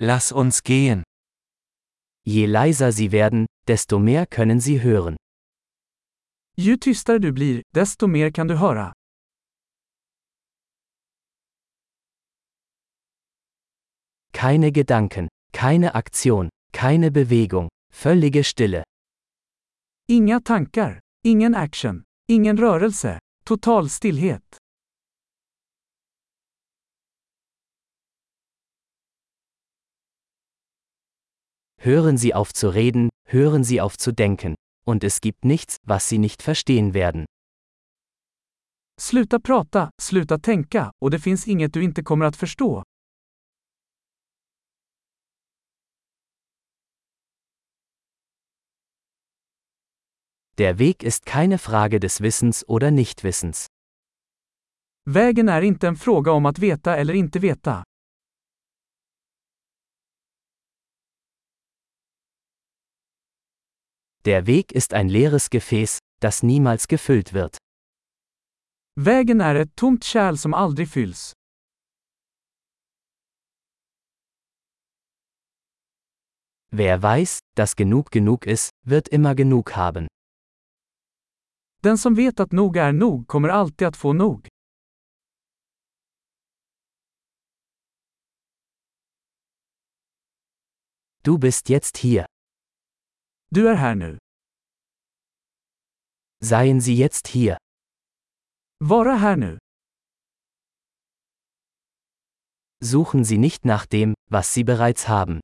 Lass uns gehen. Je leiser sie werden, desto mehr können sie hören. Ju tystare du blir, desto mer kan du höra. Keine Gedanken, keine Aktion, keine Bewegung, völlige Stille. Inga tankar, ingen action, ingen rörelse, total stillhet. Hören Sie auf zu reden, hören Sie auf zu denken, und es gibt nichts, was Sie nicht verstehen werden. Sluta prata, sluta tänka, och det finns inget du inte kommer att förstå. Der Weg ist keine Frage des Wissens oder Nichtwissens. Vägen är inte en fråga om att veta eller inte veta. Der Weg ist ein leeres Gefäß, das niemals gefüllt wird. Vägen är ett tomt kärl som aldrig fylls. Wer weiß, dass genug genug ist, wird immer genug haben. Den som vet att nog är nog kommer alltid att få nog. Du bist jetzt hier. Du är här nu. Seien Sie jetzt hier. Vara här nu. Suchen Sie nicht nach dem, was Sie bereits haben.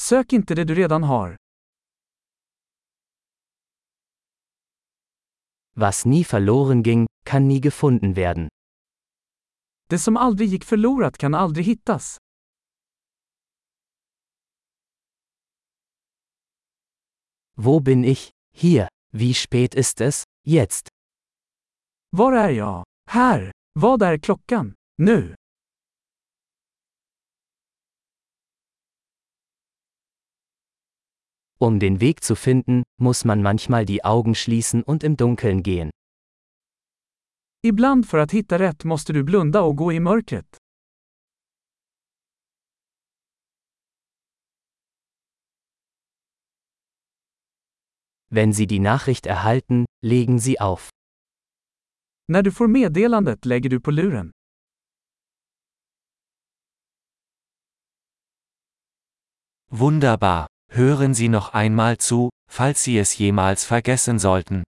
Sök inte det du redan har. Was nie verloren ging, kann nie gefunden werden. Det som aldrig gick förlorat kan aldrig hittas. Wo bin ich? Hier. Wie spät ist es? Jetzt. Var är jag? Här. Vad är klockan? Nu. Um den Weg zu finden, muss man manchmal die Augen schließen und im Dunkeln gehen. Ibland för att hitta rätt måste du blunda och gå i mörkret. Wenn Sie die Nachricht erhalten, legen Sie auf. När du får meddelandet lägger du på luren. Wunderbar. Hören Sie noch einmal zu, falls Sie es jemals vergessen sollten.